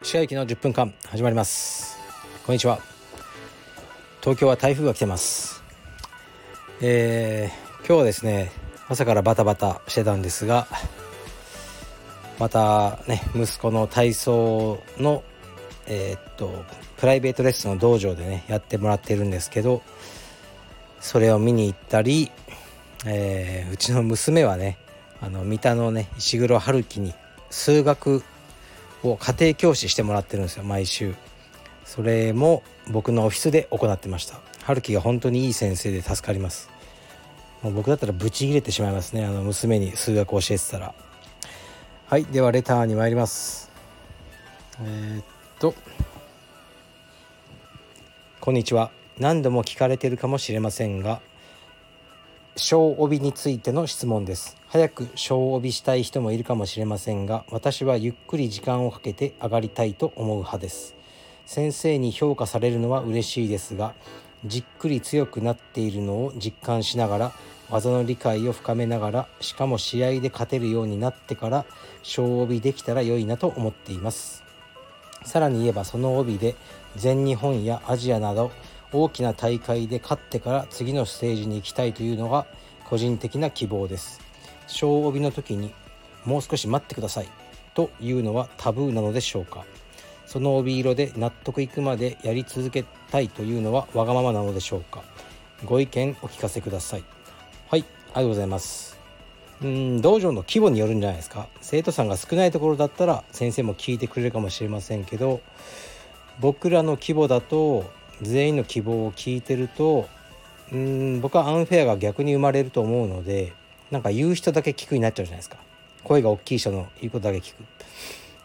石川行の10分間始まります。こんにちは。東京は台風が来てます。えー、今日はですね朝からバタバタしてたんですがまたね息子の体操のえー、っとプライベートレッスンの道場でねやってもらってるんですけどそれを見に行ったり、えー、うちの娘はねあの三田のね石黒春樹に数学を家庭教師してもらってるんですよ毎週。それも僕のオフィスで行ってました。春樹が本当にいい先生で助かります。もう僕だったらブチ切れてしまいますねあの娘に数学を教えてたら。はいではレターに参ります。えー、っと。こんにちは。何度も聞かれてるかもしれませんが小帯についての質問です。早く小帯したい人もいるかもしれませんが私はゆっくり時間をかけて上がりたいと思う派です。先生に評価されるのは嬉しいですがじっくり強くなっているのを実感しながら技の理解を深めながらしかも試合で勝てるようになってから小帯できたら良いなと思っています。さらに言えばその帯で全日本やアジアなど大きな大会で勝ってから次のステージに行きたいというのが個人的な希望です。小帯の時にもう少し待ってください。というのはタブーなのでしょうか。その帯色で納得いくまでやり続けたいというのはわがままなのでしょうか。ご意見お聞かせください。はいありがとうございます。うん道場の規模によるんじゃないですか。生徒さんが少ないところだったら先生も聞いてくれるかもしれませんけど僕らの規模だと全員の希望を聞いてるとうん僕はアンフェアが逆に生まれると思うのでなんか言う人だけ聞くになっちゃうじゃないですか。声が大きい人の言うことだけ聞く。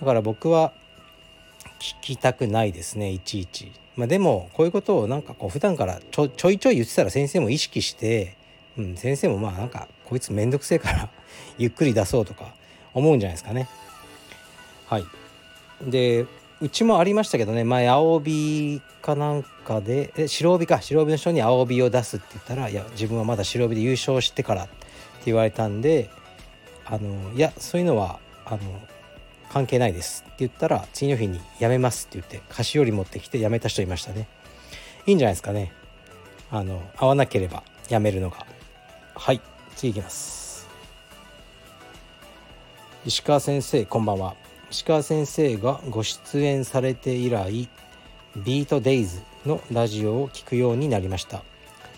だから僕は聞きたくないですねいちいち、まあ、でもこういうことをなんかこう普段からちょちょいちょい言ってたら先生も意識して、うん、先生もまあなんかこいつめんどくせえから ゆっくり出そうとか思うんじゃないですかね。はい。でうちもありましたけどね。前青帯かなんかでえ白帯か。白帯の人に青帯を出すって言ったらいや自分はまだ白帯で優勝してからって言われたんであのいやそういうのはあの関係ないですって言ったら次の日に辞めますって言って菓子折り持ってきて辞めた人いましたね。いいんじゃないですかね。あの合わなければ辞めるのが。はい次いきます。石川先生こんばんは。石川先生がご出演されて以来ビートデイズのラジオを聴くようになりました。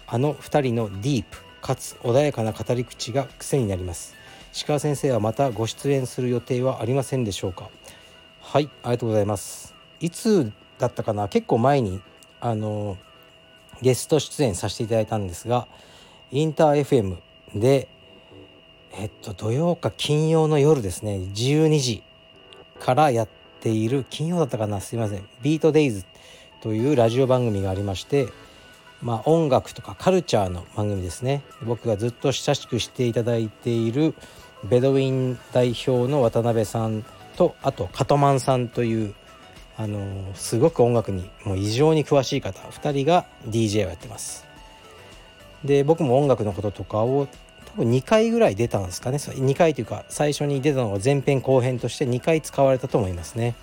あの2人のディープかつ穏やかな語り口が癖になります。石川先生はまたご出演する予定はありませんでしょうか？はいありがとうございます。いつだったかな？結構前にあのゲスト出演させていただいたんですがインター FM でえっと土曜か金曜の夜ですね。12時。からやっている金曜だったかな。すいません。ビートデイズというラジオ番組がありましてまあ音楽とかカルチャーの番組ですね。僕がずっと親しくしていただいているベドウィン代表の渡辺さんとあとカトマンさんというあのすごく音楽にもう異常に詳しい方2人が DJ をやってます。で僕も音楽のこととかを多分2回ぐらい出たんですかね。2回というか最初に出たのが前編後編として2回使われたと思いますね。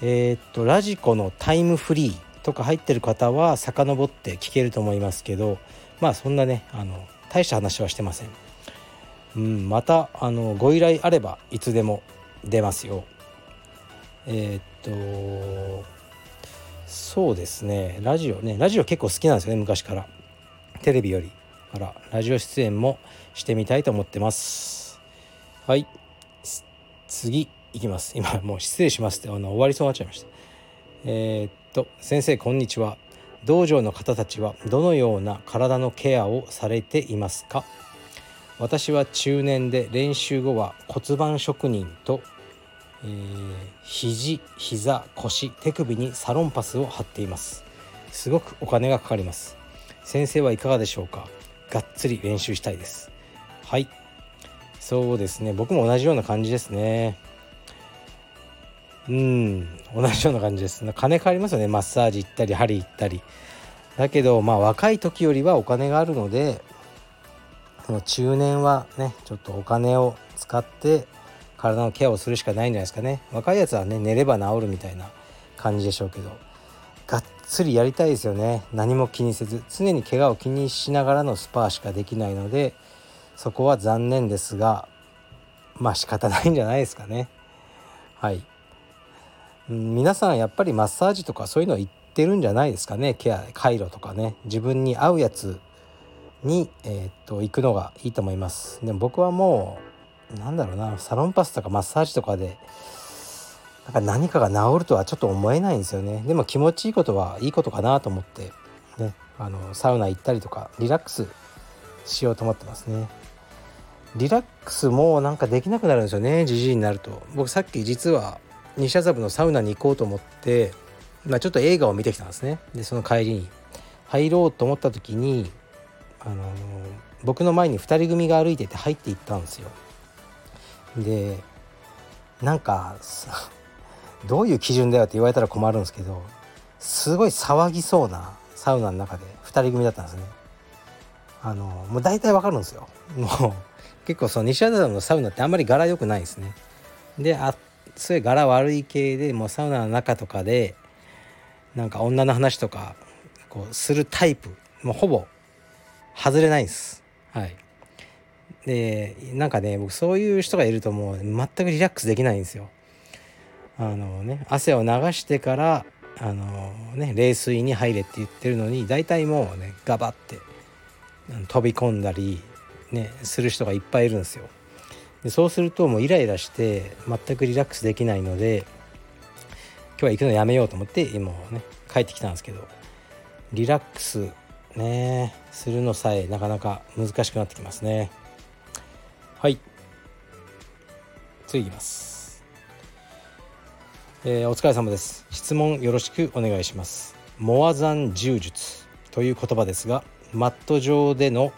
えー、っとラジコのタイムフリーとか入ってる方は遡って聞けると思いますけどまあそんなねあの大した話はしてません、うん、またあのご依頼あればいつでも出ますよ。えー、っとそうですね。ラジオねラジオ結構好きなんですよね昔から。テレビより。からラジオ出演もしてみたいと思ってます。はい。次いきます。今もう失礼しますってあの終わりそうになっちゃいました。えー、っと先生こんにちは。道場の方たちはどのような体のケアをされていますか？私は中年で練習後は骨盤職人と、えー、肘膝腰手首にサロンパスを貼っています。すごくお金がかかります。先生はいかがでしょうか？がっつり練習したいです。はい。そうですね。僕も同じような感じですね。うん。同じような感じです。金かかりますよね。マッサージ行ったり針行ったり。だけどまあ若い時よりはお金があるのでもう中年はねちょっとお金を使って体のケアをするしかないんじゃないですかね。若いやつはね寝れば治るみたいな感じでしょうけど。がっつりやりたいですよね。何も気にせず常に怪我を気にしながらのスパーしかできないのでそこは残念ですがまあ仕方ないんじゃないですかね。はい。皆さんやっぱりマッサージとかそういうの言ってるんじゃないですかね。ケア回路とかね。自分に合うやつに、えー、っと行くのがいいと思います。でも僕はもうなんだろうな。サロンパスとかマッサージとかでなんか何かが治るとはちょっと思えないんですよね。でも気持ちいいことはいいことかなと思ってねあのサウナ行ったりとかリラックスしようと思ってますね。リラックスもなんかできなくなるんですよねじじいになると。僕さっき実は西麻布のサウナに行こうと思って、まあ、ちょっと映画を見てきたんですね。でその帰りに。入ろうと思った時にあの僕の前に2人組が歩いてて入っていったんですよ。でなんかどういう基準だよって言われたら困るんですけどすごい騒ぎそうなサウナの中で2人組だったんですね。あのもう大体わかるんですよ。もう結構その西麻布のサウナってあんまり柄良くないですね。であすごいう柄悪い系でもうサウナの中とかでなんか女の話とかこうするタイプ。もうほぼ外れないんです。はい。でなんかね僕そういう人がいるともう全くリラックスできないんですよ。あのね汗を流してからあのね冷水に入れって言ってるのに大体もうねガバって飛び込んだりねする人がいっぱいいるんですよ。でそうするともうイライラして全くリラックスできないので今日は行くのやめようと思って今ね帰ってきたんですけどリラックスねするのさえなかなか難しくなってきますね。はい。次いきます、えー、お疲れ様です。質問よろしくお願いします。モアザン柔術という言葉ですがマット上での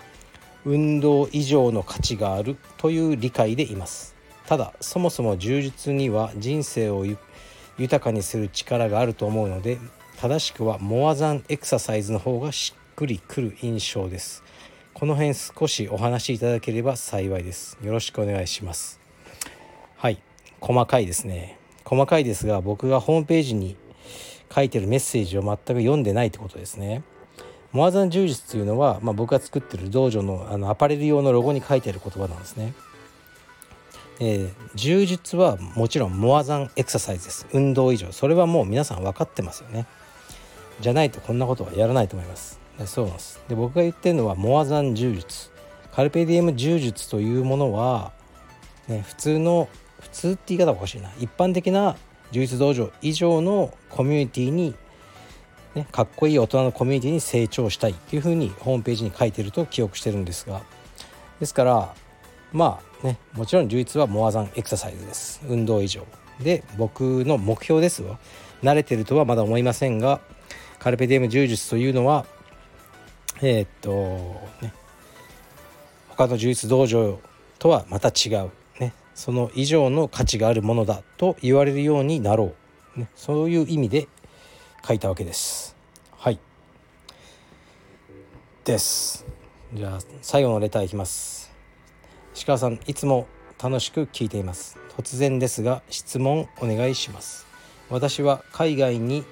運動以上の価値があるという理解でいます。ただそもそも柔術には人生を豊かにする力があると思うので正しくはモアザンエクササイズの方がしっくりくる印象です。この辺少しお話しいただければ幸いです。よろしくお願いします。はい。細かいですね。細かいですが僕がホームページに書いてるメッセージを全く読んでないってことですね。モアザン柔術というのは、まあ、僕が作ってる道場のあのアパレル用のロゴに書いてある言葉なんですね。えー、柔術はもちろんモアザンエクササイズです。運動以上。それはもう皆さん分かってますよね。じゃないとこんなことはやらないと思います。そうなんです。で僕が言ってるのはモアザン柔術。カルペディエム柔術というものは、ね、普通の普通って言い方おかしいな。一般的な柔術道場以上のコミュニティにね、かっこいい大人のコミュニティに成長したいっていうふうにホームページに書いてると記憶してるんですが。ですからまあねもちろん充実はモアザンエクササイズです。運動以上。で僕の目標ですよ。慣れてるとはまだ思いませんがカルペディエム柔術というのはえー、っとね他の柔術道場とはまた違う、その以上の価値があるものだと言われるようになろう、ね、そういう意味で書いたわけです。はい。です。じゃあ最後のレターいきます。石川さんいつも楽しく聞いています。突然ですが質問お願いします。私は海外に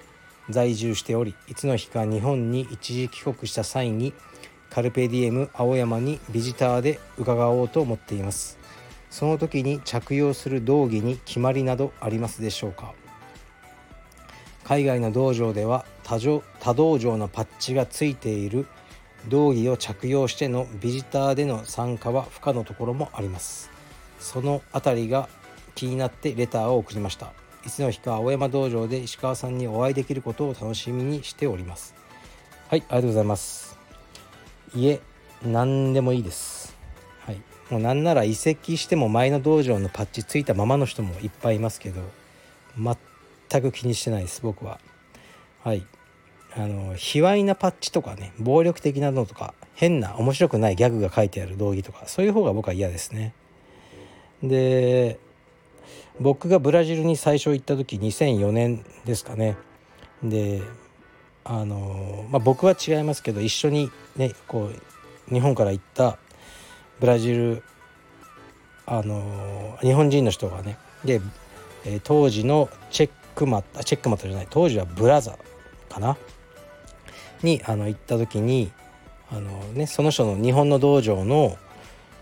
在住しておりいつの日か日本に一時帰国した際にカルペディエム青山にビジターで伺おうと思っています。その時に着用する道着に決まりなどありますでしょうか？海外の道場では他道場のパッチがついている道着を着用してのビジターでの参加は不可のところもあります。その辺りが気になってレターを送りました。いつの日か青山道場で石川さんにお会いできることを楽しみにしております。はいありがとうございます。いえ何でもいいです。はい。もうなんなら移籍しても前の道場のパッチついたままの人もいっぱいいますけど全く気にしてないです僕は。はい。あの卑猥なパッチとかね暴力的なのとか変な面白くないギャグが書いてある道着とかそういう方が僕は嫌ですね。で僕がブラジルに最初行った時2004年ですかね。であの、まあ、僕は違いますけど一緒にねこう日本から行ったブラジルあの日本人の人がねで、えー、当時のチェックマットチェックマットじゃない当時はブラザーかな？にあの行った時にあの、ね、その人の日本の道場の、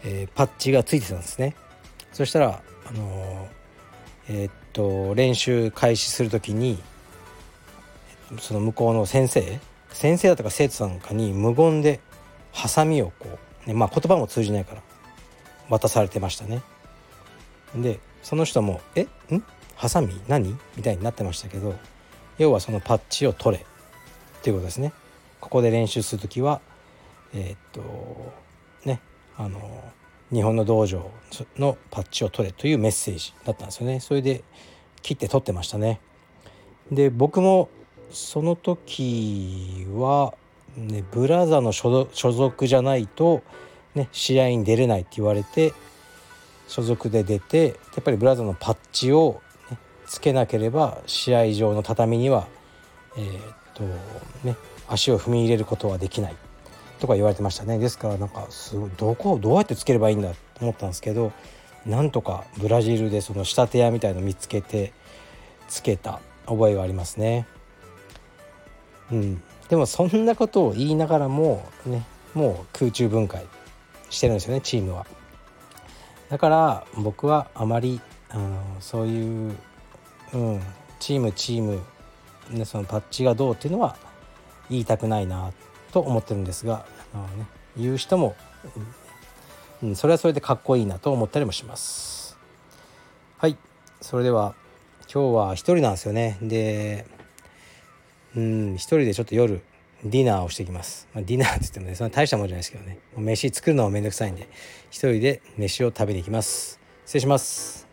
えー、パッチがついてたんですね。そしたらあのえー、っと練習開始する時にその向こうの先生先生だったか生徒さんかに無言でハサミをこう、ね、まあ言葉も通じないから渡されてましたね。でその人も「えん？ハサミ？何?」みたいになってましたけど要はそのパッチを取れっていうことですね。ここで練習する時はえー、っとねあの日本の道場のパッチを取れというメッセージだったんですよね。それで切って取ってましたね。で僕もその時は、ね、ブラザーの所属じゃないと、ね、試合に出れないって言われて所属で出てやっぱりブラザーのパッチを、ね、つけなければ試合場の畳にはえー、っとね足を踏み入れることはできないとか言われてましたねですからなんかすごいどこをどうやってつければいいんだと思ったんですけどなんとかブラジルでその仕立て屋みたいの見つけてつけた覚えがありますね。うん、でもそんなことを言いながらもねもう空中分解してるんですよねチームは。だから僕はあまりあのそういう、うん、チームチーム、ね、そのパッチがどうっていうのは言いたくないなと思ってるんですがあの、ね、言う人も、うん、それはそれでかっこいいなと思ったりもします。はいそれでは今日は一人なんですよねでうん一人でちょっと夜ディナーをしていきます、まあ、ディナーって言ってもねそんな大したもんじゃないですけどね。飯作るのもめんどくさいんで一人で飯を食べに行きます。失礼します。